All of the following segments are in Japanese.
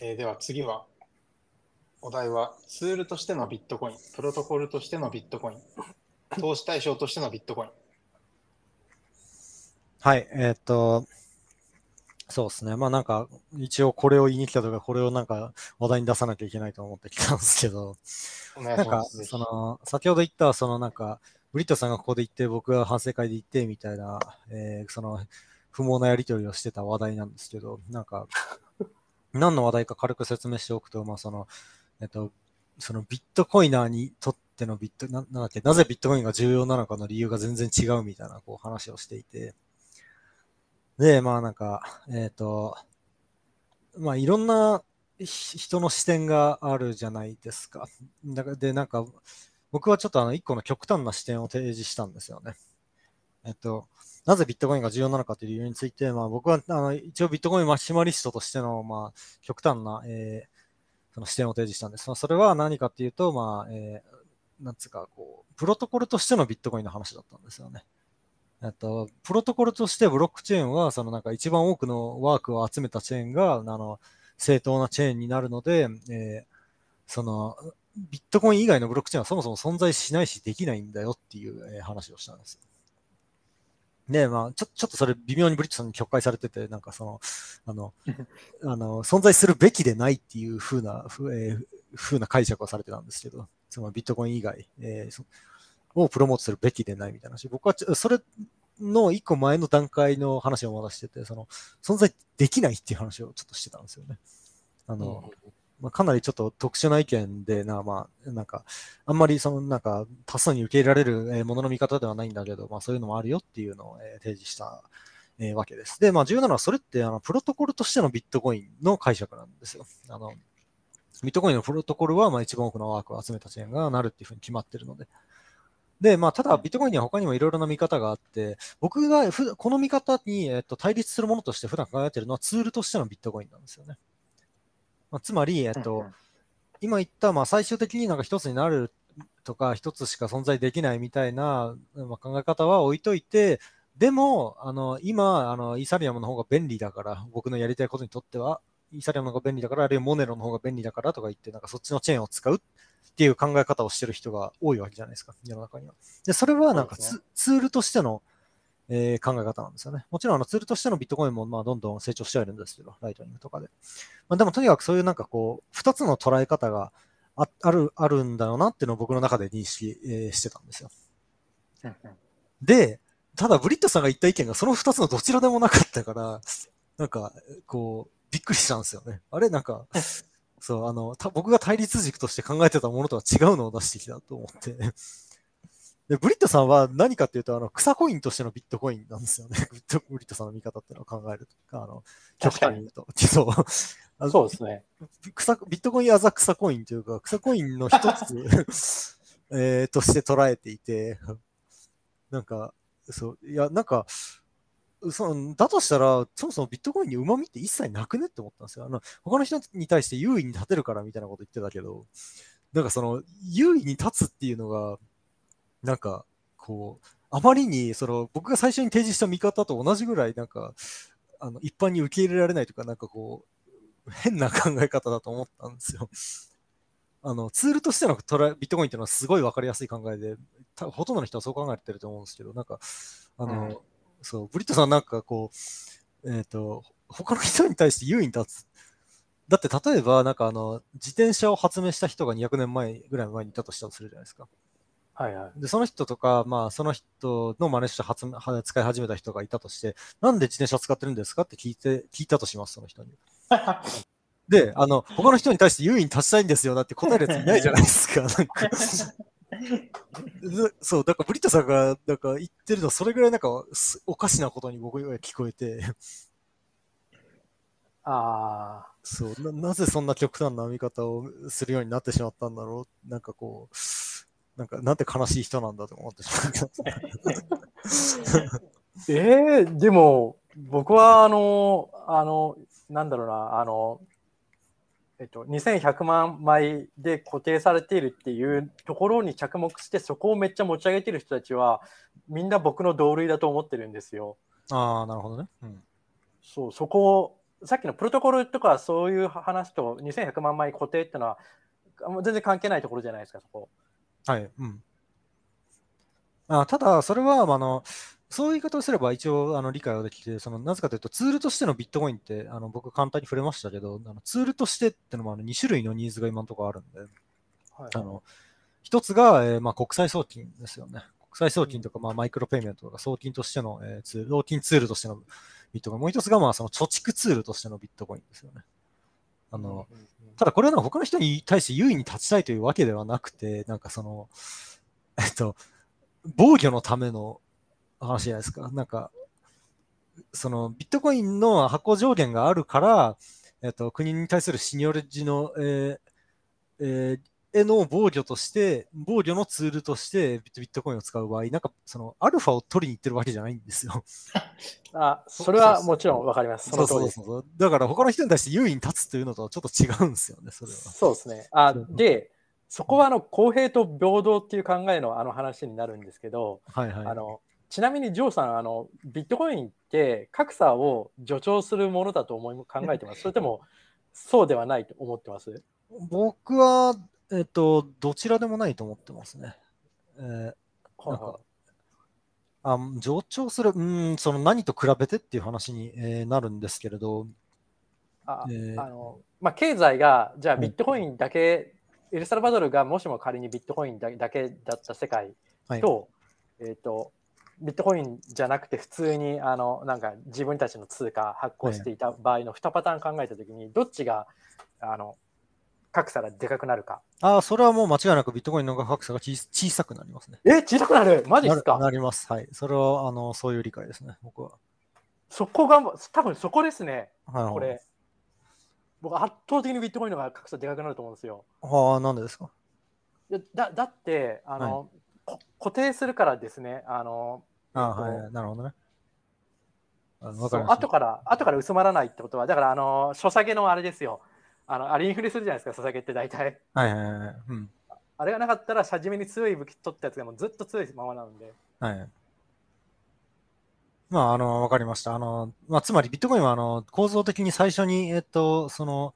えーでは次は、お題はツールとしてのビットコイン、プロトコルとしてのビットコイン、投資対象としてのビットコイン。はい、えーっと、そうですね。まあなんか、一応これを言いに来たとか、これをなんか話題に出さなきゃいけないと思ってきたんですけど、なんか、その、先ほど言った、そのなんか、ブリットさんがここで言って、僕が反省会で言って、みたいな、えーその、不毛なやり取りをしてた話題なんですけど、なんか、何の話題か軽く説明しておくと、まあその、えっと、そのビットコイナーにとってのビット、ななんだっけ、なぜビットコインが重要なのかの理由が全然違うみたいな、こう話をしていて、で、まあなんか、えっ、と、まあいろんな人の視点があるじゃないですか。だからで、なんか、僕はちょっとあの一個の極端な視点を提示したんですよね。えっと、なぜビットコインが重要なのかという理由について、まあ僕はあの一応ビットコインマシマリストとしての、まあ、極端な、えーその視点を提示したんです。まそれは何かっていうと、まあ、えーなんつうか、こう、プロトコルとしてのビットコインの話だったんですよね。えっと、プロトコルとしてブロックチェーンは、そのなんか一番多くのワークを集めたチェーンが、あの、正当なチェーンになるので、えーその、ビットコイン以外のブロックチェーンはそもそも存在しないしできないんだよっていう、話をしたんですよ。で、まあ、ちょ、ちょっとそれ微妙にブリッジさんに曲解されてて、なんかその、あの、あの、存在するべきでないっていう風な、ふえー風な解釈をされてたんですけど、そのビットコイン以外、えーそをプロモートするべきでないみたいな話。僕はちょそれの一個前の段階の話をまだしてて、その、存在できないっていう話をちょっとしてたんですよね。あの、まあ、かなりちょっと特殊な意見でな、まあ、なんか、あんまりその、なんか、多数に受け入れられるものの見方ではないんだけど、まあ、そういうのもあるよっていうのを、え提示した、えわけです。で、まあ、重要なのは、それって、あの、プロトコルとしてのビットコインの解釈なんですよ。あの、ビットコインのプロトコルは、まあ、一番多くのワークを集めたチェーンがなるっていうふうに決まってるので。で、まあ、ただ、ビットコインには他にもいろいろな見方があって、僕がふこの見方に、えっと、対立するものとして普段考えてるのはツールとしてのビットコインなんですよね。まあ、つまり、えっと、今言った、まあ、最終的になんか一つになるとか、一つしか存在できないみたいな、まあ、考え方は置いといて、でも、あの、今、あの、イーサリアムの方が便利だから、僕のやりたいことにとっては、イーサリアムの方が便利だから、あるいはモネロの方が便利だからとか言って、なんかそっちのチェーンを使うっていう考え方をしてる人が多いわけじゃないですか、世の中には。で、それはなんかツールとしての、えー考え方なんですよね。もちろんあのツールとしてのビットコインもまあどんどん成長してはいるんですけど、ライトニングとかで。まあ、でもとにかくそういうなんかこう、二つの捉え方があある、あるんだろうなっていうのを僕の中で認識、えーしてたんですよ。で、ただブリットさんが言った意見がその二つのどちらでもなかったから、なんか、こう、びっくりしたんですよね。あれ？なんか、そう、あの、た僕が対立軸として考えてたものとは違うのを出してきたと思って。で、ブリットさんは何かっていうと、あの、草コインとしてのビットコインなんですよね。ブリットさんの見方っていうのを考えると。あの、極端に言うと。そう。そうですね。草、ビットコインアザ草コインというか、草コインの一つ、えーとして捉えていて、なんか、そう、いや、なんか、そのだとしたら、そもそもビットコインに旨味って一切なくねって思ったんですよ。あの、他の人に対して優位に立てるからみたいなこと言ってたけど、なんかその、優位に立つっていうのが、なんか、こう、あまりに、その、僕が最初に提示した見方と同じぐらい、なんか、あの、一般に受け入れられないというか、なんかこう、変な考え方だと思ったんですよ。あの、ツールとしてのビットコインっていうのはすごいわかりやすい考えで、たほとんどの人はそう考えてると思うんですけど、なんか、あの、うんそう、ブリットさんなんかこう、えっ、と、他の人に対して優位に立つ。だって例えば、なんかあの、自転車を発明した人が200年前ぐらい前にいたとしたとするじゃないですか。はいはい。で、その人とか、まあ、その人の真似して発使い始めた人がいたとして、なんで自転車使ってるんですか？って聞いて、聞いたとします、その人に。で、あの、他の人に対して優位に立ちたいんですよだって答えるやついないじゃないですか。なんかでそう、だからブリットさんが、なんか言ってるの、それぐらいなんか、すおかしなことに僕には聞こえて、あそうな、なぜそんな極端な見方をするようになってしまったんだろう。なんかこう、なんか、なんて悲しい人なんだと思ってしまった。あ。えー、でも、僕は、あの、あの、なんだろうな、あの、えっと、2100万枚で固定されているっていうところに着目して、そこをめっちゃ持ち上げてる人たちは、みんな僕の同類だと思ってるんですよ。ああ、なるほどね。うん。そう、そこを、さっきのプロトコルとかそういう話と2100万枚固定っていうのは、全然関係ないところじゃないですか、そこ。はい。うん。あただ、それは、あの、そういう言い方をすれば一応あの理解はできて、そのなぜかというと、ツールとしてのビットコインって、あの僕簡単に触れましたけど、あのツールとしてってのもあの2種類のニーズが今のところあるんで、はいあの一つが、えーまあ、国際送金ですよね。国際送金とか、まあ、マイクロペイメントとか送金としての、えーツール、送金ツールとしてのビットコイン。もう一つが、まあ、その貯蓄ツールとしてのビットコインですよね。あの、うんうんただこれは他の人に対して優位に立ちたいというわけではなくて、なんかその、えっと、防御のための話じゃないですか。なんか、そのビットコインの発行上限があるから、えっと、国に対するシニョレッジの、えーえーへの防御として、防御のツールとしてビットコインを使う場合、なんかそのアルファを取りに行ってるわけじゃないんですよ。あそれはもちろんわかります。そうそうそうだから他の人に対して優位に立つというのとはちょっと違うんですよね、それは。そうですね。あで、そこはあの公平と平等っていう考えのあの話になるんですけど、はいはい。あのちなみにジョーさんあの、ビットコインって格差を助長するものだと思い考えてます？それともそうではないと思ってます？僕は、えっと、どちらでもないと思ってますね。えーなんかあ上長する、うん、その何と比べてっていう話に、えーなるんですけれど、あえーあのまあ、経済がじゃあうんビットコインだけ、エルサルバドルがもしも仮にビットコインだだけだった世界はい、と,、えー、とビットコインじゃなくて普通にあのなんか自分たちの通貨発行していた場合の2パターン考えたときにどっちがあの格差がでかくなるか。あそれはもう間違いなくビットコインの格差が小小さくなりますね。え小さくなる？マジですなかるなります。はい。それは、あの、そういう理解ですね、僕は。そこが多分そこですねはい、これ。僕圧倒的にビットコインの方が格差でかくなると思うんですよ。はあ、なんでですか？だだってあの、こ固定するからですね。あのあえっとはい、なるほどね。あか後から後から薄まらないってことはだからあの書下げのあれですよ。あのあれインフレするじゃないですか、書下げって大体。はいはいはいはい。うん。あれがなかったら、初めに強い武器取ったやつがもうずっと強いままなので。はい。まあ、あの、わかりました。あの、まあ、つまりビットコインは、あの、構造的に最初に、えっと、その、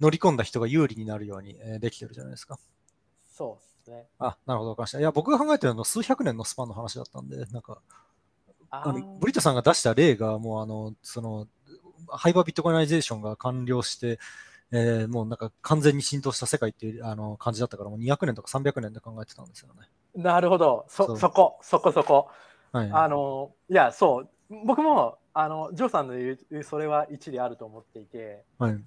乗り込んだ人が有利になるように、えーできてるじゃないですか。そうですね。あ、なるほど、わかりました。いや、僕が考えてるのは数百年のスパンの話だったんで、なんか、あのブリットさんが出した例が、もう、あの、その、ハイパービットコイナイゼーションが完了して、えーもうなんか完全に浸透した世界っていうあの感じだったから、もう200年とか300年で考えてたんですよね。なるほど。そそこ、そこそこ。はい。あの、いや、そう。僕も、あの、ジョーさんの言う、それは一理あると思っていて、はい。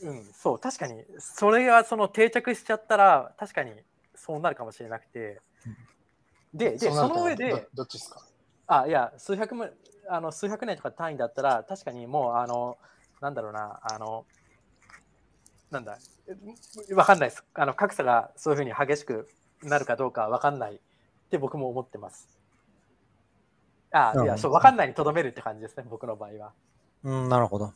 うん、そう、確かに、それがその定着しちゃったら、確かにそうなるかもしれなくて、で、で、その上でど、どっちですか？あ、いや、数百万、あの、数百年とか単位だったら、確かにもう、あの、なんだろうな、あの、なんだ、えわかんないです。あの、格差がそういうふうに激しくなるかどうかわかんないって僕も思ってます。あ、いや、うんそう、わかんないにとどめるって感じですね、僕の場合は。うん、なるほど。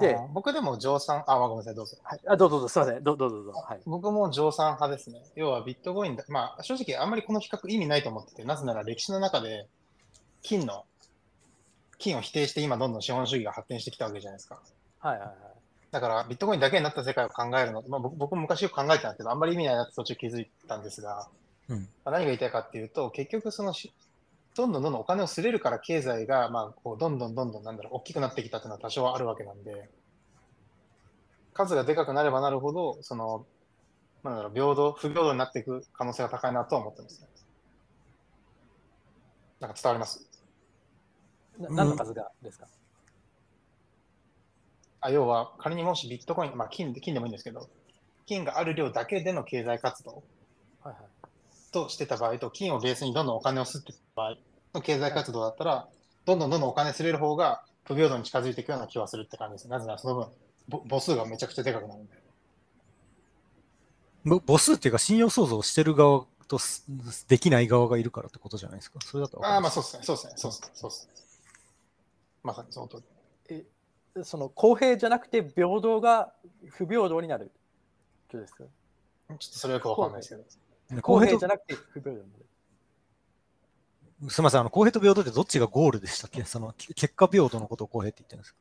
で僕でも乗算、あ、ごめんなさい、どうぞ。はい、あどうぞどうぞ、すみません、どうどうぞどうぞ。はい。僕も乗算派ですね。要はビットコインだ、まあ正直あんまりこの比較意味ないと思ってて、なぜなら歴史の中で金の、金を否定して今どんどん資本主義が発展してきたわけじゃないですか。はいはいはい。だからビットコインだけになった世界を考えるの、まあ、僕僕も昔よく考えてたんですけど、あんまり意味ないなって途中気づいたんですが、うん。まあ何が言いたいかっていうと、結局そのし、どんどんどんどんお金をすれるから経済が、まあ、こうどんどんどんどんなんだろう、大きくなってきたっていうのは多少はあるわけなんで、数がでかくなればなるほど、その、なんだろう、平等、不平等になっていく可能性が高いなとは思ってますね。なんか伝わります？な何の数がですか、あ要は、仮にもしビットコイン、まあ金で、金でもいいんですけど、金がある量だけでの経済活動はいはい。としてた場合と、金をベースにどんどんお金を吸ってた場合の経済活動だったら、どんどんどんどんお金吸れる方が不平等に近づいていくような気はするって感じです。なぜならその分、ぼ母数がめちゃくちゃでかくなるんで。ぼ母数っていうか、信用創造してる側とすできない側がいるからってことじゃないですか？それだとああ、まあそうですね。そうですね。そうですね。そうですね。まさにその通り。え、その公平じゃなくて平等が不平等になるってことですかちょっとそれはよくわかんないですけど。公公平じゃなくて不平等になる。すみません、あの公平と平等ってどっちがゴールでしたっけ？そのけ結果平等のことを公平って言ってるんですか？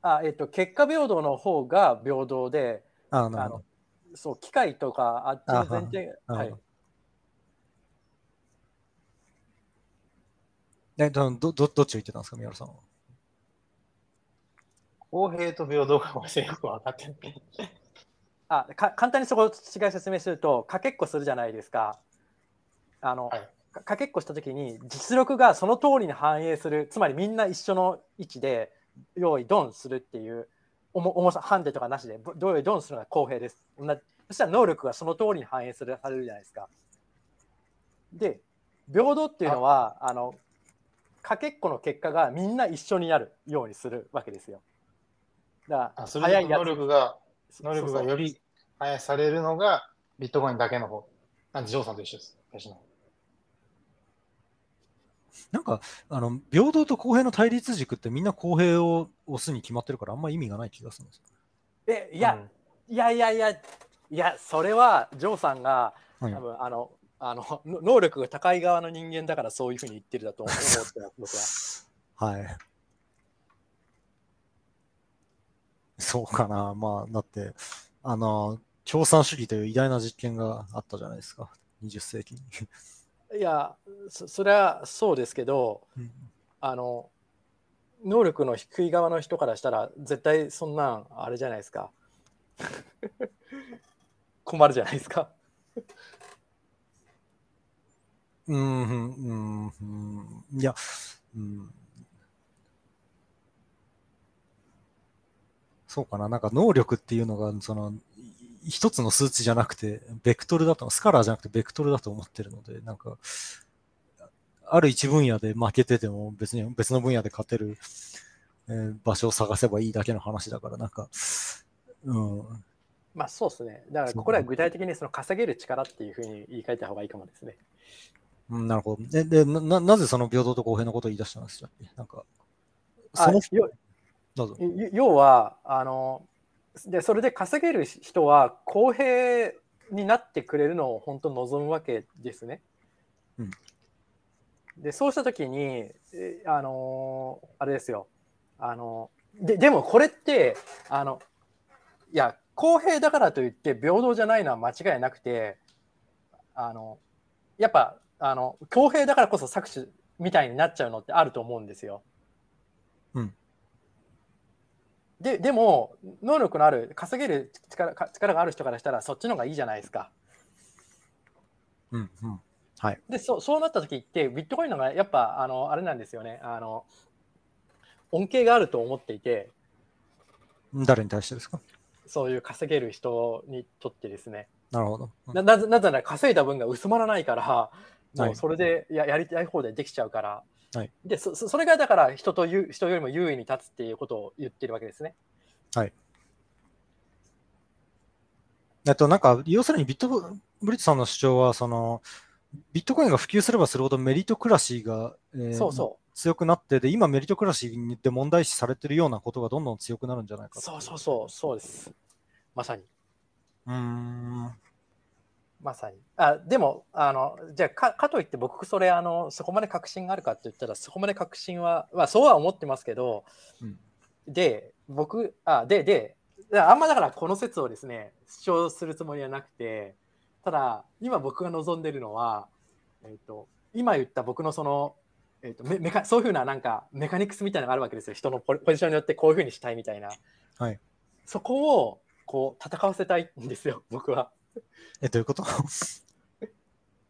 あえっと、結果平等の方が平等で、あのそう機械とかあっちの前提、はい。え、ど、ど、どどっちを言ってたんですか、宮原さんは？公平と平等が私よく分かってない。あか簡単にそこ違い説明すると、かけっこするじゃないですか。あの、はい。かかけっこしたときに実力がその通りに反映するつまりみんな一緒の位置で用意ドンするっていう重重さハンデとかなしでぼ用意ドンするのが公平です。同じ。そしたら能力がその通りに反映するされるじゃないですか。で平等っていうのはあ。のかけっこの結果がみんな一緒になるようにするわけですよだからあそれで能力が、能力がより反映されるのがビットコインだけの方。なんで、ジョーさんと一緒です。私のなんか、あの、平等と公平の対立軸ってみんな公平を押すに決まってるからあんま意味がない気がするんですよ。えいや、いやいやいや、いや、それはジョーさんが、はい多分あの、あの、の能力が高い側の人間だからそういうふうに言ってるだと思ってます、僕は。はい。そうかな。まあ、だって、あの、共産主義という偉大な実験があったじゃないですか。20世紀に。いやそ、それはそうですけど、うんあの、能力の低い側の人からしたら、絶対そんなん、あれじゃないですか。困るじゃないですか。うん、うん、うん、うんいや、うん。そうかな。なんか能力っていうのが、その、い一つの数値じゃなくて、ベクトルだと、スカラーじゃなくてベクトルだと思ってるので、なんか、ある一分野で負けてても別に別の分野で勝てる、えー場所を探せばいいだけの話だから、なんか、うん、まあそうですね。だから、ここでは具体的にその稼げる力っていうふうに言い換えた方がいいかもですね。うんなるほど。で、でなななぜその平等と公平のことを言い出したんですか？なんか、あその、よどうぞ。い要はあのでそれで稼げる人は公平になってくれるのを本当望むわけですね。うんでそうした時にえあのあれですよあのででもこれってあのいや公平だからといって平等じゃないのは間違いなくてあのやっぱあの公平だからこそ搾取みたいになっちゃうのってあると思うんですよ。うんででも能力のある稼げる力か力がある人からしたらそっちの方がいいじゃないですか。うん、うん。はい。でそそうなった時ってビットコインの方がやっぱあのあれなんですよねあの恩恵があると思っていて誰に対してですか？そういう稼げる人にとってですねなるほど。うんななぜなぜなら稼いだ分が薄まらないからはいもうそれでややりたい方でできちゃうから、はい。でそそそれがだから人とゆ人よりも優位に立つっていうことを言ってるわけですね。えっと、なんか、要するにビット、ブリットさんの主張は、その、ビットコインが普及すればするほどメリトクラシーが、えーそうそ強くなって、で、今メリトクラシーで問題視されてるようなことがどんどん強くなるんじゃないうかとそうそうそう。そうです。まさに。うーん。まさに。あでもあのじゃあかかといって僕それあのそこまで確信があるかって言ったらそこまで確信は、まあ、そうは思ってますけど、うん。で僕あでであんまだからこの説をですね主張するつもりはなくてただ今僕が望んでるのは、えっと今言った僕のその、えっとメメカそういうふうななんかメカニクスみたいなのがあるわけですよ。人のポポジションによってこういうふうにしたいみたいな、はい、そこをこう戦わせたいんですよ僕は。え、どういうこと？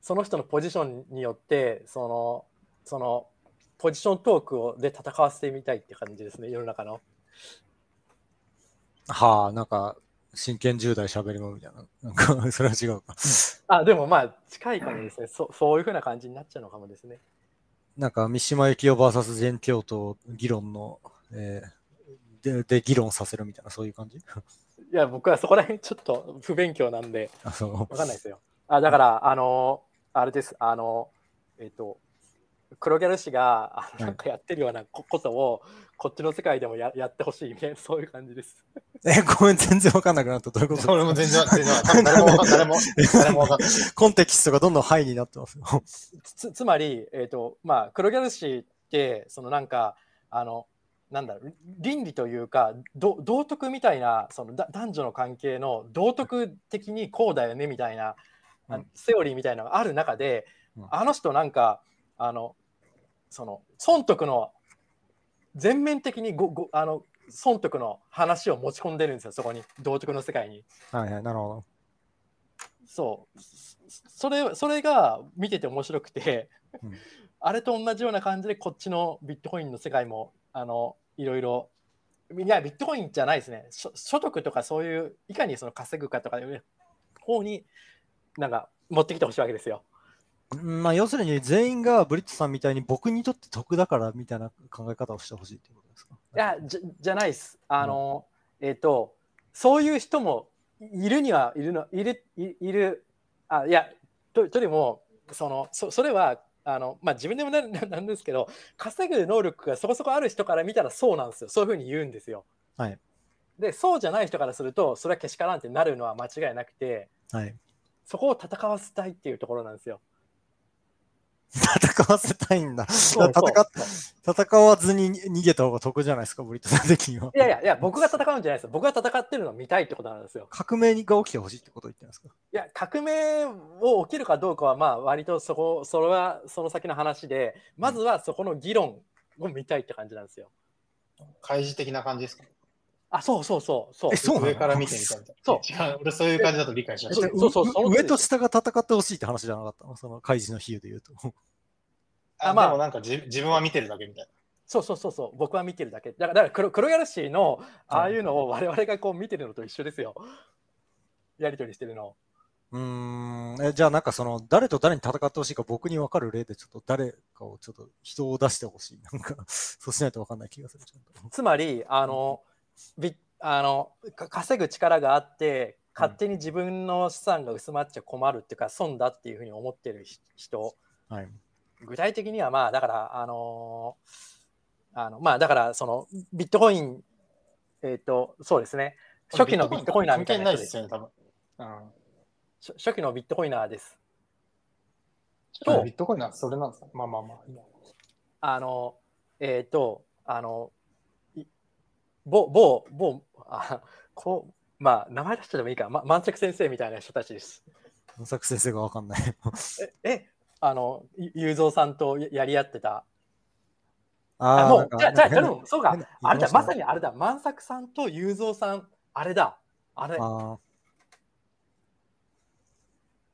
その人のポジションによってそのそのポジショントークをで戦わせてみたいって感じですね世の中の。はあ、なんか、真剣10代喋りもみたいな。なんか、それは違うか。あでもまあ近いかもですねそそういうふうな感じになっちゃうのかもですね。なんか、三島由紀夫 VS 全教と議論の、えーで、で、議論させるみたいな、そういう感じ？いや僕はそこら辺ちょっと不勉強なんであ、そうわ。かんないですよ。あだからあのあれですあのえっ、と黒ギャル氏があいなんかやってるようなこことをこっちの世界でもややってほしいみたいなそういう感じです。え、ごめん、全然わかんなくなった。どういうこと？俺も全然、全然、多分誰もわかん、誰も、誰もわかんない。コンテキストがどんどんハイになってますよ。つつまり、えーとまあ、黒ギャル氏ってそのなんかあのなんだろう倫理というかど道徳みたいなそのだ男女の関係の道徳的にこうだよねみたいな、あうん。セオリーみたいなのがある中で、うん。あの人なんかあのその損得の全面的にごごあの損得の話を持ち込んでるんですよそこに。道徳の世界に。はいはい、なるほど。そう。そそれそれが見てて面白くて、うん。あれと同じような感じでこっちのビットコインの世界もあのいろいろいやビットコインじゃないですね所所得とかそういういかにその稼ぐかとかいう方になんか持ってきてほしいわけですよ。うんまあ、要するに全員がブリットさんみたいに僕にとって得だからみたいな考え方をしてほしいということですか？いやじゃじゃないです。あの、えっ、とそういう人もいるにはいるのいるいいるあいやととよりもそのそそれはあのまあ自分でもな なんですけど稼ぐ能力がそこそこある人から見たらそうなんですよそういうふうに言うんですよ。はい。でそうじゃない人からするとそれはけしからんってなるのは間違いなくてはい。そこを戦わせたいっていうところなんですよ。戦わせたいんだ。そうそう戦わずに逃げた方が得じゃないですか、ブリットさん的には。いやいやいや僕が戦うんじゃないですよ僕が戦ってるのを見たいってことなんですよ。革命が起きてほしいってことを言ってるんですか？いや革命を起きるかどうかはまあ割とそこそれはその先の話でまずはそこの議論を見たいって感じなんですよ。開示的な感じですか？あそうそうそうそう上から見てみたいな。そう 違う、俺そういう感じだと理解しました。そうそうその通り上と下が戦ってほしいって話じゃなかったの？その開示の比喩で言うと。あ、あまあでもなんか自自分は見てるだけみたいな。そうそうそうそう僕は見てるだけだからだから黒黒ギャラシーのああいうのを我々がこう見てるのと一緒ですよ。やり取りしてるの。うーんえじゃあなんかその誰と誰に戦ってほしいか僕に分かる例でちょっと誰かをちょっと人を出してほしい。なんかそうしないと分かんない気がする。つまりあのびあのか稼ぐ力があって勝手に自分の資産が薄まっちゃ困るっていうか損だっていうふうに思ってるひ人。はい。具体的にはまあだからあのーあのまあだからそのビットコインえっ、とそうですね初期のビットコイナーみたいな人ですよね、多分。うん。初初期のビットコイナーですとビットコインはそれなんですか？まあまあまあ。あのえっ、とあのい某某某あこうまあ名前出してでもいいか、ま、万作先生みたいな人たちです。作先生が分かんない。ええあのゆゆうぞうさんとややり合ってた。ああもうじゃあじゃあそうか。あれだまさにあれだ。万作さんとゆうぞうさんあれだ。あれ。あー。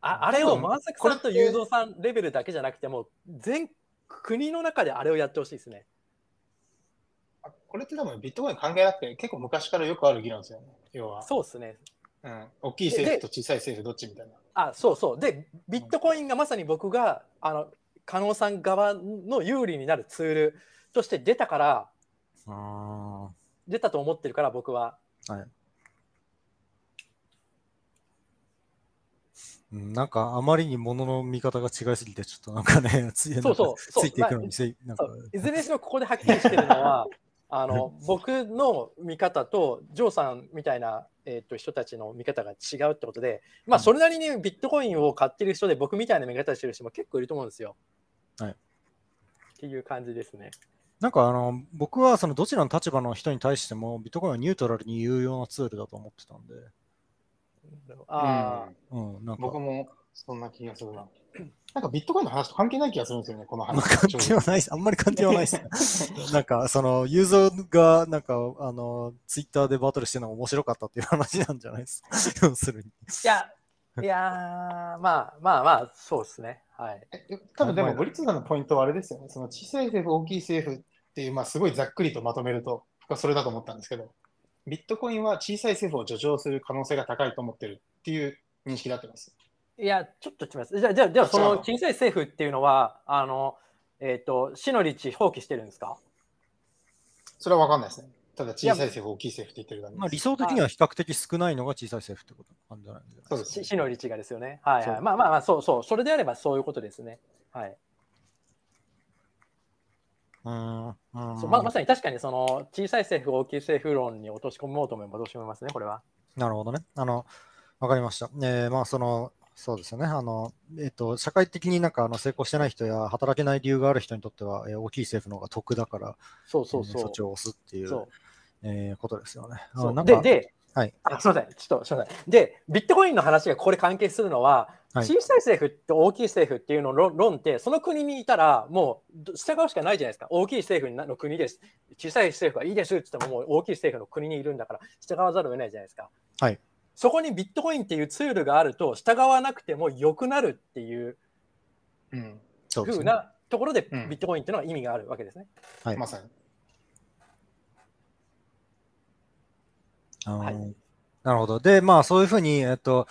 ああれを多分万作さんと雄三さんレベルだけじゃなくても全国の中であれをやってほしいですね。あこれって多分ビットコイン関係なくて結構昔からよくある議論ですよね。要は。そうですね。うん。大きい政府と小さい政府どっちみたいな。あそうそう。でビットコインがまさに僕があの加納さん側の有利になるツールとして出たからあ出たと思ってるから僕は。ーはい。うんなんかあまりに物の見方が違いすぎて、ちょっとなんかね、ついそうそうついていくのにせい、なんかいずれにしろここではっきりしてるのは あの僕の見方とジョーさんみたいな、えー、と人たちの見方が違うってことで、まあ、うん。それなりにビットコインを買ってる人で僕みたいな見方してる人も結構いると思うんですよ。はい。っていう感じですね。なんかあの、僕はそのどちらの立場の人に対しても、ビットコインはニュートラルに有用なツールだと思ってたんで、あうん。うん、なんか、僕もそんな気がするな。なんかビットコインの話と関係ない気がするんですよね、この話。関係はないです。あんまり関係はないですね。なんか、その、ユーザーが、なんか、あの、ツイッターでバトルしてるのが面白かったっていう話なんじゃないですか。要するに。いや、いやーまあまあまあ、そうですね。はい。え多分でも、ブリッツさんのポイントはあれですよね。その小さい政府、大きい政府っていう、まあ、すごいざっくりとまとめると、僕はそれだと思ったんですけど、ビットコインは小さい政府を助長する可能性が高いと思ってるっていう認識だってます。いや、ちょっと違います。じゃあ、じゃあ、じゃあその小さい政府っていうのは、あの、えっ、と、市の立地放棄してるんですか？それは分かんないですね。ただ小さい政府、大きい政府って言ってるだけまあ、です。理想的には比較的少ないのが小さい政府ってことなんじゃないですか。そうです市市の立地がですよね。はい、はい。まあまあまあ、そうそう。それであればそういうことですね。はい。うーん。うーんそうままさに確かにその小さい政府、大きい政府論に落とし込もうと思えば落とし込めますね、これは。なるほどね。あの、わかりました。えーまあ、その、そうですよね。あの、えっ、と、社会的になんかあの成功してない人や働けない理由がある人にとっては、えー大きい政府の方が得だから、そうそうそうえーそっ。ちを押すっていうえーことですよね。あそうなんかでで、はいあすみません、ちょっとすみません。で、ビットコインの話がこれ関係するのは、はい小さい政府と大きい政府っていうの論論って、その国にいたら、もうど従うしかないじゃないですか。大きい政府の国です。小さい政府はいいですって言っても、もう大きい政府の国にいるんだから、従わざるを得ないじゃないですか。はい。そこにビットコインっていうツールがあると、従わなくても良くなるっていううん。そうですね。風なところで、うんビットコインっていうのは意味があるわけですね。はいまさに。はいなるほど。で、まあそういうふうに、えっと、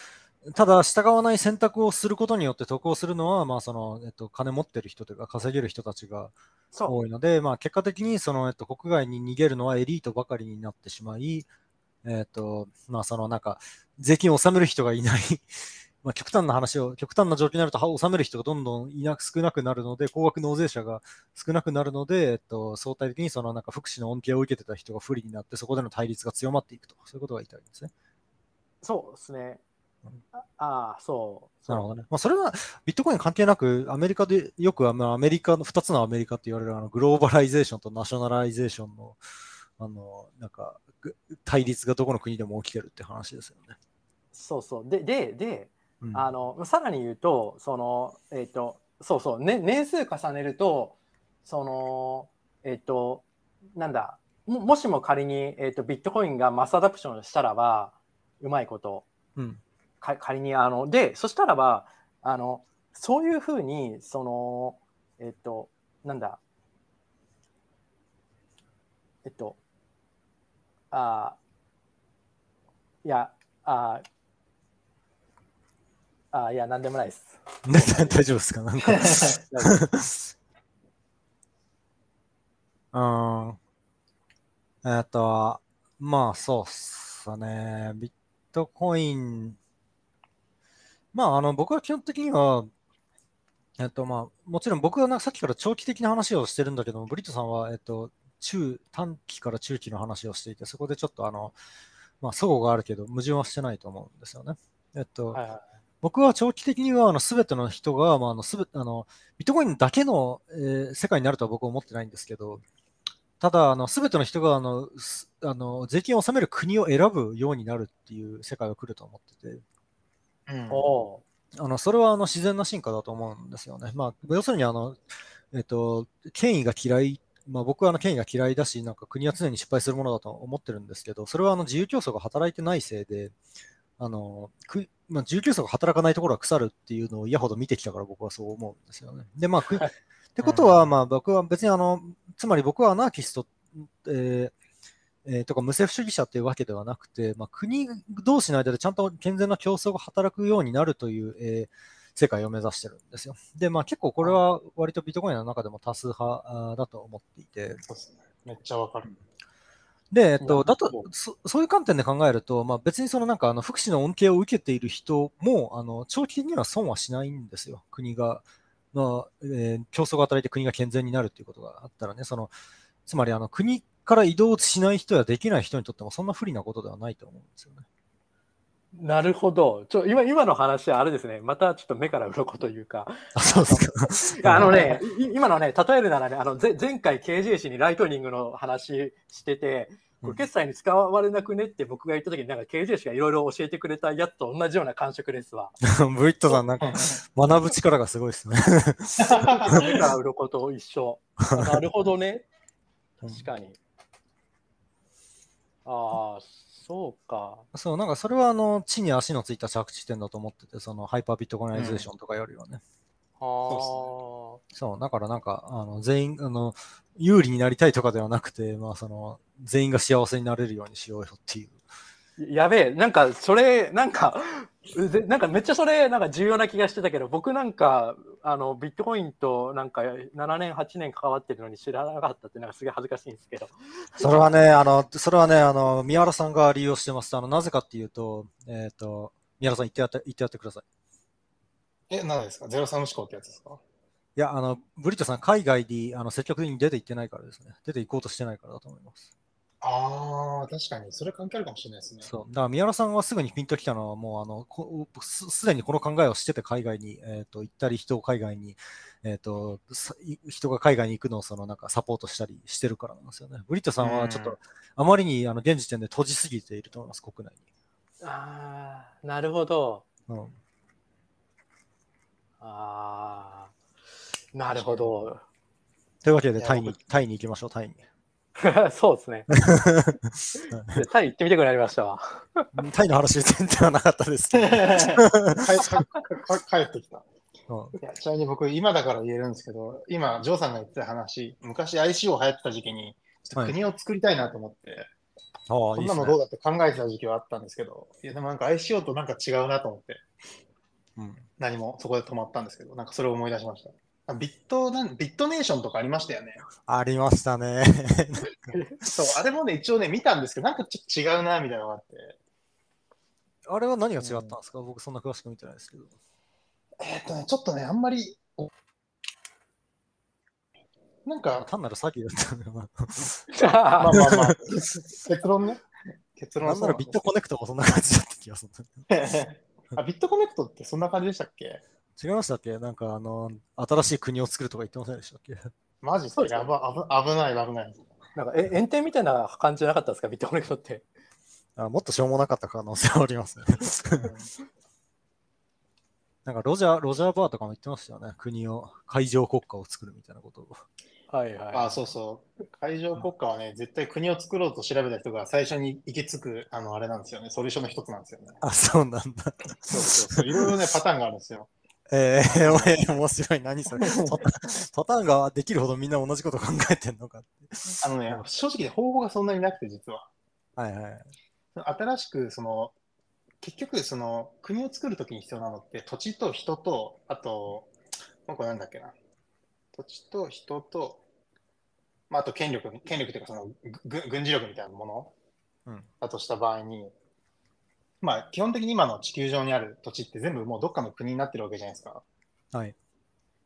ただ従わない選択をすることによって得をするのは、まあその、えっと、金持ってる人というか稼げる人たちがそう。多いので、まあ結果的にその、えっと、国外に逃げるのはエリートばかりになってしまい、えっと、まあそのなんか、税金を納める人がいない、まあ極端な話を、極端な状況になると、は納める人がどんどんいなく少なくなるので、高額納税者が少なくなるので、えっと、相対的にそのなんか福祉の恩恵を受けてた人が不利になって、そこでの対立が強まっていくと、そういうことが言いたいんですね。そうですね。ああー、そう。なるほどね。まあ、それはビットコイン関係なく、アメリカでよくあのアメリカの2つのアメリカって言われるあの globalization と nationalization のあのなんかぐ対立がどこの国でも起きてるって話ですよね。そうそう。で、で、で、うんあのさらに言うと、そのえっ、と、そうそう、ね、年数重ねると、その、えっ、と、なんだ、ももしも仮に、えっとビットコインがマスアダプションしたらば、うまいこと、うんか仮に、あの、で、そしたらば、あの、そういうふうに、その、えっ、と、なんだ、えっと、あいや、ああいや、なんでもないです。ね 大丈夫ですか？なんか うん。えっと、まあそうっすね。ビットコイン。まあ、あの、僕は基本的には、えっと、まあ、もちろん僕はなんかさっきから長期的な話をしてるんだけども、ブリットさんは、えっと、中、短期から中期の話をしていて、そこでちょっとあの、まあ、齟齬があるけど、矛盾はしてないと思うんですよね。えっと、はいはい僕は長期的には、あの、すべての人が、まあ、あの、すべ、あの、ビットコインだけの、えー世界になるとは僕は思ってないんですけど、ただ、あの、すべての人が、あの、すあの、税金を納める国を選ぶようになるっていう世界が来ると思ってて、うんあの、それは、あの、自然な進化だと思うんですよね。まあ、要するに、あの、えっと、権威が嫌い、まあ、僕はあの権威が嫌いだし、なんか国は常に失敗するものだと思ってるんですけど、それはあの自由競争が働いてないせいで、あの、くまあ、自由競争が働かないところは腐るっていうのを嫌ほど見てきたから僕はそう思うんですよね。で、まあ、くってことは、まあ、僕は別にあの、つまり僕はアナーキスト、えーえーとか無政府主義者っていうわけではなくて、まあ、国同士の間でちゃんと健全な競争が働くようになるという、えー世界を目指してるんですよ。で、まあ結構これは割とビットコインの中でも多数派だと思っていて、そうですね。めっちゃわかる。で、えっと、だとそ、そういう観点で考えると、まあ別にそのなんかあの福祉の恩恵を受けている人も、あの、長期的には損はしないんですよ。国が、まあ、えー競争が働いて国が健全になるっていうことがあったらね、その、つまりあの国から移動しない人やできない人にとってもそんな不利なことではないと思うんですよね。なるほど。ちょ今今の話はあれですね、またちょっと目から鱗というか、あ、そうですか。あのね、い今のね、例えるならね、あのぜ前回 KJ 氏にライトニングの話してて、これ決済に使われなくねって僕が言った時に、なんか KJ 氏がいろいろ教えてくれたやつと同じような感触ですわ。ブリットさんなんか学ぶ力がすごいですね。目から鱗と一緒。なるほどね。確かに。ああ、そうか。そう、なんかそれはあの地に足のついた着地点だと思ってて、そのハイパービットコイナイゼーションとかよりはね。あーそう、だからなんか、あの、全員、あの、有利になりたいとかではなくて、まあ、その、全員が幸せになれるようにしようよっていう。やべえ、なんかそれ、なんか、ぜなんかめっちゃそれ、なんか重要な気がしてたけど、僕なんか、あの、ビットコインとなんか7年、8年関わってるのに知らなかったって、なんかすげえ恥ずかしいんですけど。それはね、あの、それはね、あの、宮原さんが利用してます。あの、なぜかっていうと、えっ、と、宮原さん言ってやって、言ってやってください。え、何ですか？ゼロサム思考ってやつですか？いや、あの、ブリットさん、海外に、あの、積極的に出て行ってないからですね。出て行こうとしてないからだと思います。ああ、確かに、それ関係あるかもしれないですね。そう。だから宮原さんはすぐにピンときたのは、もうあの、こすすでにこの考えをしてて海外に、えっ、と、行ったり、人を海外に、えっ、と、さい人が海外に行くのをそのなんかサポートしたりしてるからなんですよね。ブリットさんはちょっうんと、あまりにあの現時点で閉じすぎていると思います、国内ああ、なるほど。に。うん。ああ、なるほど。というわけで、タイに僕、タイに行きましょう、タイに。そうですね。で タイ行ってみたくなりましたわ。タイの話全然はなかったですけど。帰ってきた。うんいやちなみに僕、今だから言えるんですけど、今、ジョーさんが言ってた話、昔 ICO 流行ってた時期に、ちょっと国を作りたいなと思って、ああ、こんなのどうだって考えてた時期はあったんですけど、いやでもなんか ICO となんか違うなと思って、うん。何もそこで止まったんですけど、なんかそれを思い出しました。あビットなん、ビットネーションとかありましたよね。ありましたね。そう、あれもね、一応ね、見たんですけど、なんかちょっと違うな、みたいなのがあって。あれは何が違ったんですか、僕そんな詳しく見てないですけど。えーっとね、ちょっとね、あんまり、おなんか、単なる詐欺だったんだよな。まあまあまあ、結論ね。結論なんなんですビットコネクトもそんな感じだった気がする。あ、ビットコネクトってそんな感じでしたっけ？違いましたっけ？なんかあの、新しい国を作るとか言ってませんでしたっけ？マジっすか？やば危危ない危ない。なんかえ炎天みたいな感じじゃなかったですか、ビットコネクトって。あもっとしょうもなかった可能性はありますね。なんかロジャー、ロジャーバーとかも言ってましたよね。国を、海上国家を作るみたいなことを。はいはい。あ、そうそう。海上国家はね、絶対国を作ろうと調べた人が最初に行き着く、あの、あれなんですよね。ソリューションの一つなんですよね。あ、そうなんだ。そうそうそう。いろいろね、パターンがあるんですよ。えー、面白い。何それ。パタンができるほどみんな同じこと考えてんのかって。あのね、正直ね、方法がそんなになくて、実は。はいはい。新しく、その、結局、その、国を作るときに必要なのって、土地と人と、あと、もうこれなんだっけな。土地と人と、まあ、あと権力、権力というか、その、ぐ軍事力みたいなものうん。だとした場合に、まあ、基本的に今の地球上にある土地って全部もうどっかの国になってるわけじゃないですか。はい。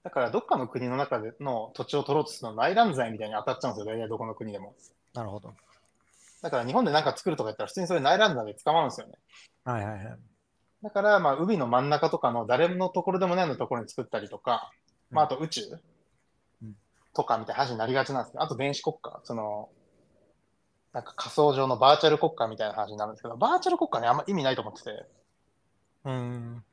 だから、どっかの国の中での土地を取ろうとするの内乱罪みたいに当たっちゃうんですよ、大体どこの国でも。なるほど。だから、日本で何か作るとか言ったら、普通にそれ内乱罪で捕まるんですよね。はいはいはい。だから、まあ、海の真ん中とかの誰のところでもないようなところに作ったりとか、まあ、あと宇宙うんとかみたいな話になりがちなんですけど、あと電子国家、その、なんか仮想上のバーチャル国家みたいな話になるんですけど、バーチャル国家ね、あんま意味ないと思ってて、うーん。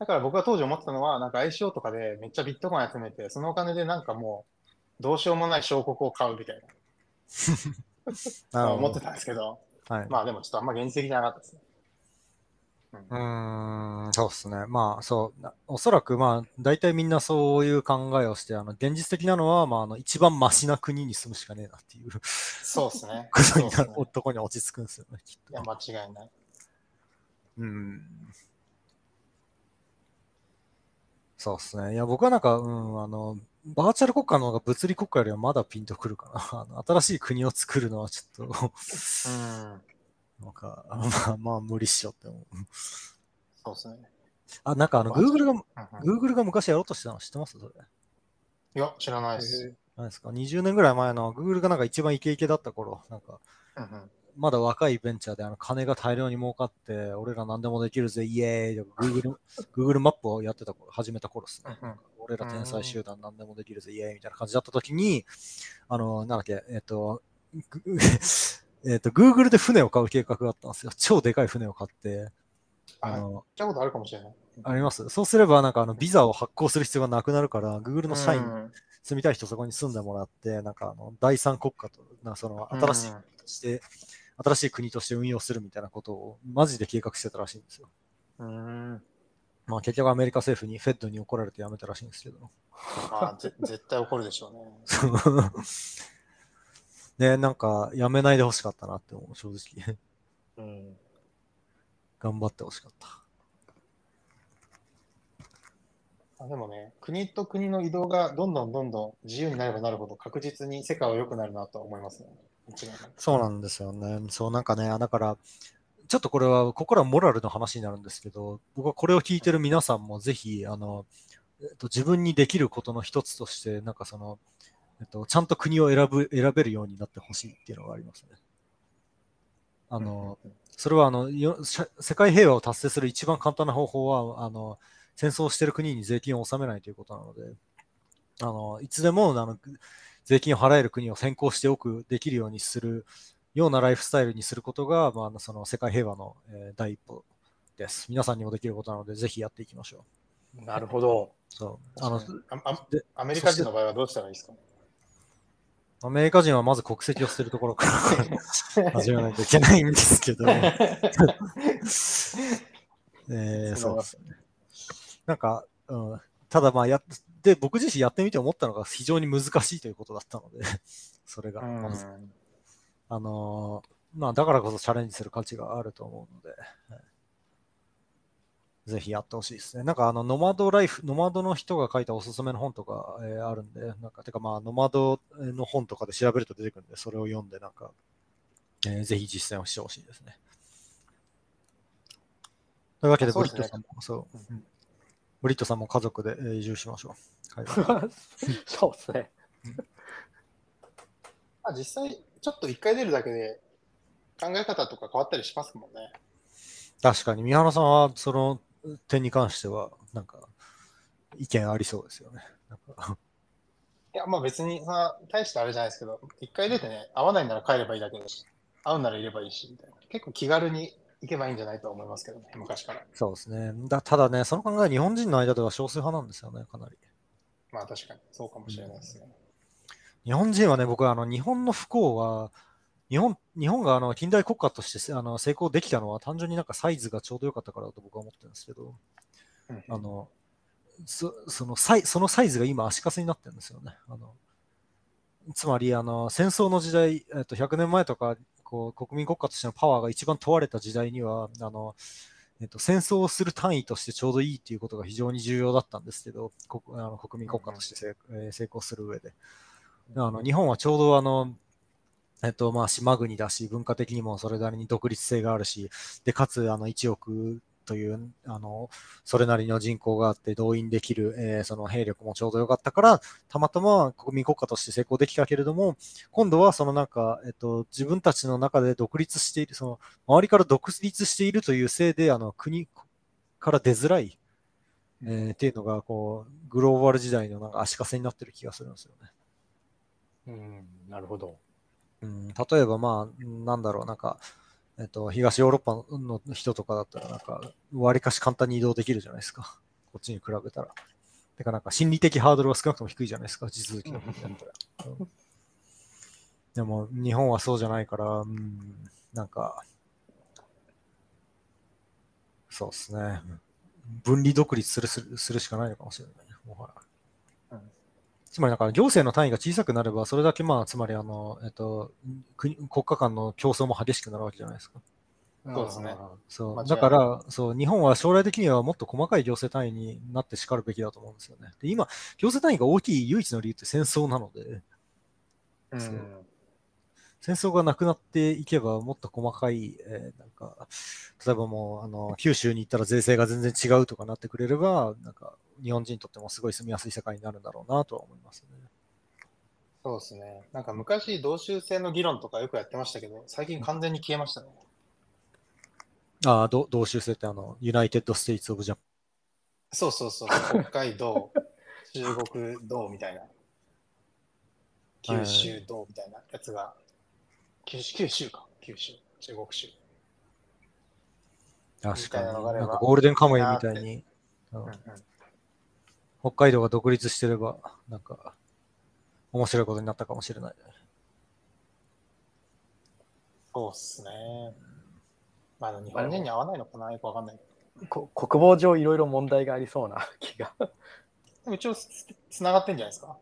だから僕が当時思ってたのは、なんか ICO とかでめっちゃビットコイン集めて、そのお金でなんかもう、どうしようもない小国を買うみたいな、思ってたんですけど、はい。まあでもちょっとあんま現実的じゃなかったですね。うんうーん、そうですね。まあ、そう、なおそらく、まあ、大体みんなそういう考えをして、あの、現実的なのは、まあ、あの、一番マシな国に住むしかねえなっていう そうで すね。ことになる、とこに落ち着くんですよね、きっいや、と。間違いない。うん。そうですね。いや、僕はなんか、うん、あの、バーチャル国家の方が物理国家よりはまだピンとくるかな。新しい国を作るのはちょっと、うん。なんか、まあ、まあ、無理っしょって思う。そうですね。あ、なんかあの、Google が、Google が昔やろうとしてたの知ってます？それ。いや、知らないです。何ですか ?20 年ぐらい前の Google がなんか一番イケイケだった頃、なんか、うんうんまだ若いベンチャーであの金が大量に儲かって、俺ら何でもできるぜ、イエーイとか Google, Google マップをやってた頃、始めた頃ですね。俺ら天才集団何でもできるぜ、イエーイみたいな感じだった時に、あの、なんだっけ、えっと、ぐえっと、Google で船を買う計画があったんですよ。超でかい船を買って、あはい。の、聞いたことあるかもしれない。あります？そうすれば、なんかあの、ビザを発行する必要がなくなるから、Google の社員うん住みたい人そこに住んでもらって、なんかあの、第三国家と、なその、新しいうんとして、新しい国として運用するみたいなことを、マジで計画してたらしいんですよ。うん。まあ結局アメリカ政府に、フェッドに怒られてやめたらしいんですけど。まあ、ぜ絶対怒るでしょうね。ね、なんか、やめないでほしかったなって思う、正直。うん。頑張ってほしかった。あでもね、国と国の移動がどんどんどんどん自由になればなるほど確実に世界は良くなるなと思いますね。そうなんですよね。そう、なんかね、だから、ちょっとこれは、ここからモラルの話になるんですけど、僕はこれを聞いてる皆さんもぜひ、あの、えっと、自分にできることの一つとして、なんかその、えっと、ちゃんと国を選ぶ、選べるようになってほしいっていうのがありますね。あの、それはあのよ社世界平和を達成する一番簡単な方法は、あの戦争をしている国に税金を納めないということなので、あのいつでもあの税金を払える国を先行しておくできるようにするようなライフスタイルにすることが、まあ、その世界平和の、えー第一歩です。皆さんにもできることなので、ぜひやっていきましょう。なるほど。そうあのああでアメリカ人の場合はどうしたらいいですか？アメリカ人はまず国籍を捨てるところから始めないといけないんですけど、えーそうですね。なんか、うん、ただまあやっ、で、僕自身やってみて思ったのが非常に難しいということだったので、それが、まず。あのーまあ、だからこそチャレンジする価値があると思うので、はいぜひやってほしいですね。なんかあの、ノマドライフ、ノマドの人が書いたおすすめの本とか、えーあるんで、なんか、てかまあ、ノマドの本とかで調べると出てくるんで、それを読んで、なんか、えーぜひ実践をしてほしいですね。というわけで、ブリットさんも、そう、うんブリットさんも家族でえー移住しましょう。海外 そうですね。あ実際、ちょっと一回出るだけで考え方とか変わったりしますもんね。確かに、三原さんはその点に関しては、なんか、意見ありそうですよね。いや、まあ別に、まあ、大してあれじゃないですけど、一回出てね、合わないなら帰ればいいだけだし、合うならいればいいし、みたいな。結構気軽に行けばいいんじゃないと思いますけどね、昔から。そうですね。だただね、その考え、日本人の間では少数派なんですよね、かなり。まあ確かに、そうかもしれないですね。日本人はね、僕はあの日本の不幸は、日本日本があの近代国家としてせあの成功できたのは単純になんかサイズがちょうど良かったからだと僕は思ってるんですけど、うんあのそそのサイそのサイズが今足かせになってるんですよね。あのつまりあの戦争の時代、えっと、100年前とかこう国民国家としてのパワーが一番問われた時代にはあの、えっと、戦争をする単位としてちょうどいいっていうことが非常に重要だったんですけど、国あの国民国家として成,、えー成功する上で。あの日本はちょうどあの、えっとまあ、島国だし、文化的にもそれなりに独立性があるし、でかつあの1億というあのそれなりの人口があって動員できる、えーその兵力もちょうど良かったから、たまたま国民国家として成功できたけれども、今度はそのなんか、えっと、自分たちの中で独立している、その周りから独立しているというせいで、あの国から出づらい、えーっていうのがこうグローバル時代のなんか足かせになってる気がするんですよね。うん、なるほど。うん、例えば、まあ、なんだろう、なんか、えっと、東ヨーロッパの人とかだったら、なんか、わりかし簡単に移動できるじゃないですか。こっちに比べたら。てか、なんか、心理的ハードルは少なくとも低いじゃないですか、地続きの国だったら。うんでも、日本はそうじゃないから、うん、なんか、そうですね。分離独立するするするしかないのかもしれない。もはや。うんつまり、なんか行政の単位が小さくなれば、それだけ、まあ、つまり、あの、えっと、国国家間の競争も激しくなるわけじゃないですか。そうですねそう。だから、そう、日本は将来的にはもっと細かい行政単位になって叱るべきだと思うんですよね。で、今、行政単位が大きい唯一の理由って戦争なので、うん戦争がなくなっていけば、もっと細かい、えーなんか、例えばもう、あの、九州に行ったら税制が全然違うとかなってくれれば、なんか、日本人にとってもすごい住みやすい世界になるんだろうなとは思いますね。そうですね。なんか昔、同州制の議論とかよくやってましたけど、最近完全に消えましたね。ああ、ど道州制ってあの、 United States of Japan。そうそうそう、北海道、中国道みたいな、九州道みたいなやつが、九州九州か、九州、中国州。確かに。ななんかゴールデンカムイみたいに、うんうんうん北海道が独立してれば、なんか、面白いことになったかもしれない。そうっすね。まあ、日本人に合わないのかな、よくわかんない。こ国防上いろいろ問題がありそうな気が。でも一応つ、つながってんじゃないですか？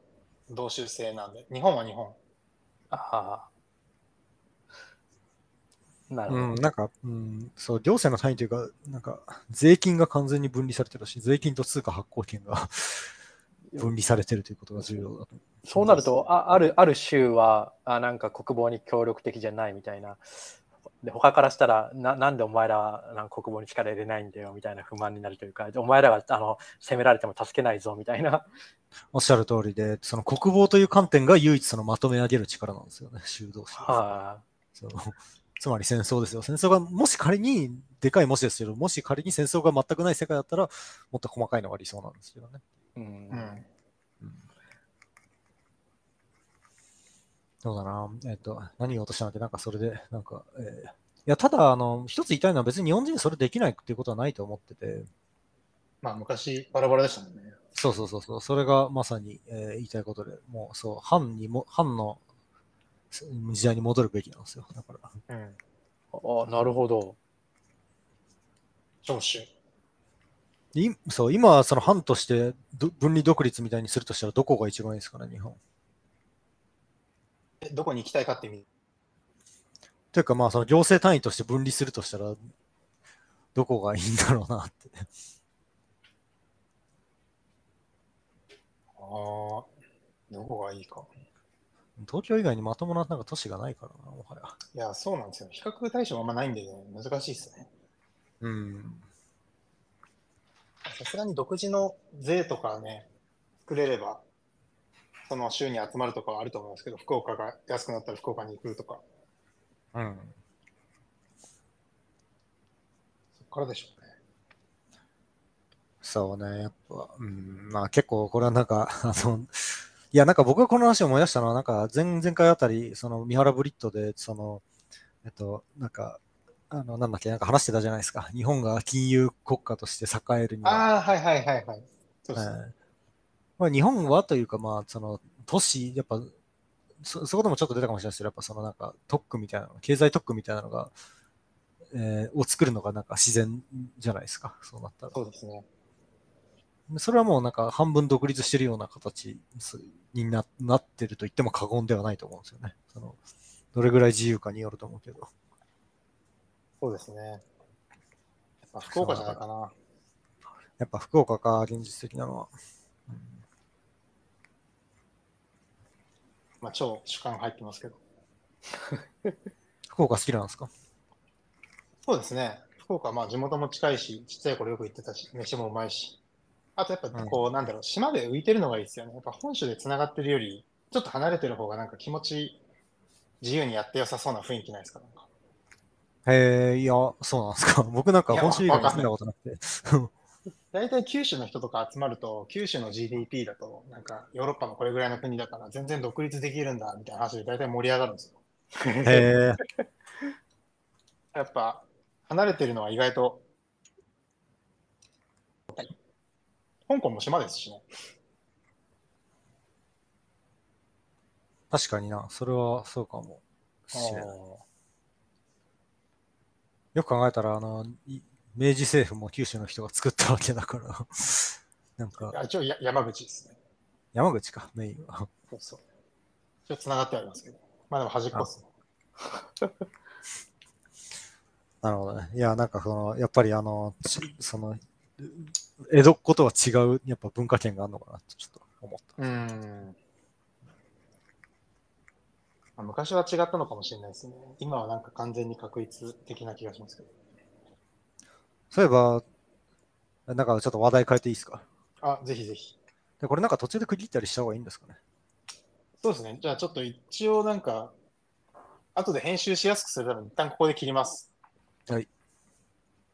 同州制なんで。日本は日本。ああ。なるほど。うん、なんか、うん、そう、行政の単位というか、なんか、税金が完全に分離されてるし、税金と通貨発行権が分離されてるということが重要だと。そうなると、ああるある州はあなんか国防に協力的じゃないみたいな。で他からしたらな、なんでお前らはなんか国防に力入れないんだよみたいな不満になるというか、お前らがあの攻められても助けないぞみたいな。おっしゃる通りで、その国防という観点が唯一そのまとめ上げる力なんですよね、修道士は。はそうつまり戦争ですよ。戦争が、もし仮に、でかいもしですけど、もし仮に戦争が全くない世界だったら、もっと細かいのが理想なんですけどね。うんうん。そうだな。えっ、と、何言おうとしたんだっけ？なんかそれで、なんか、えーいや、ただ、あの、一つ言いたいのは別に日本人それできないっていうことはないと思ってて、まあ昔バラバラでしたもんね。そうそうそうそう、それがまさに、えー言いたいことで、もうそう、藩にも、藩のす時代に戻るべきなんですよ。だから。うん。あなるほど。長州。いそう、今はその藩としてど分離独立みたいにするとしたらどこが一番いいですかね、日本。えどこに行きたいかって意味？というかまあその行政単位として分離するとしたら、どこがいいんだろうなって。ああ、どこがいいか。東京以外にまともななんか都市がないからな、もはや。いや、そうなんですよ。比較対象があんまないんでね、難しいですね。うん。さすがに独自の税とかね、作れれば、その州に集まるとかはあると思うんですけど、福岡が安くなったら福岡に行くとか、うん。そこからでしょうね。そうね、やっぱ、うん、まあ結構これはなんか、あの、いやなんか僕がこの話を思い出したのは、なんか前々回あたり、その三原ブリットで、その、えっと、なんか、あの、なんだっけ、なんか話してたじゃないですか。日本が金融国家として栄えるには。ああ、はいはいはいはい。そうですね。はいまあ、日本はというか、まあ、その都市、やっぱそ、そこでもちょっと出たかもしれないですけど、やっぱそのなんか特区みたいなの、経済特区みたいなのが、えーを作るのがなんか自然じゃないですか、そうなったら。そうですね。それはもうなんか半分独立してるような形にななってると言っても過言ではないと思うんですよね。そのどれぐらい自由かによると思うけど。そうですね。やっぱ福岡じゃないかな。やっぱ福岡か、現実的なのは。まあ、超主観入ってますけど。福岡好きなんですか？そうですね。福岡はまあ地元も近いし、ちっちゃい頃よく行ってたし、飯もうまいし。あとやっぱこう、なんだろう、島で浮いてるのがいいですよね。やっぱ本州で繋がってるより、ちょっと離れてる方がなんか気持ち自由にやって良さそうな雰囲気ないですか？なんかへえ、いや、そうなんですか。僕なんか本州以外住んだことなくて。大体九州の人とか集まると、九州の GDP だと、なんかヨーロッパのこれぐらいの国だから全然独立できるんだみたいな話で大体盛り上がるんですよ。へえ、やっぱ離れてるのは意外と、香港も島ですしね。確かにな。それはそうかもしれない。よく考えたら、あの、い明治政府も九州の人が作ったわけだから、なんか、あ一応や山口ですね。山口か、メインは。そうそう。一応繋がってはいますけど。まあでも端っこっすね。なるほどね。いや、なんかその、やっぱりあの、ちその、江戸っ子とは違う、やっぱ文化圏があるのかなってちょっと思った。うーん。まあ昔は違ったのかもしれないですね。今はなんか完全に確一的な気がしますけど。そういえば、なんかちょっと話題変えていいですか？あ、ぜひぜひ。でこれなんか途中で区切ったりした方がいいんですかね？そうですね。じゃあちょっと一応なんか、後で編集しやすくするために一旦ここで切ります。はい。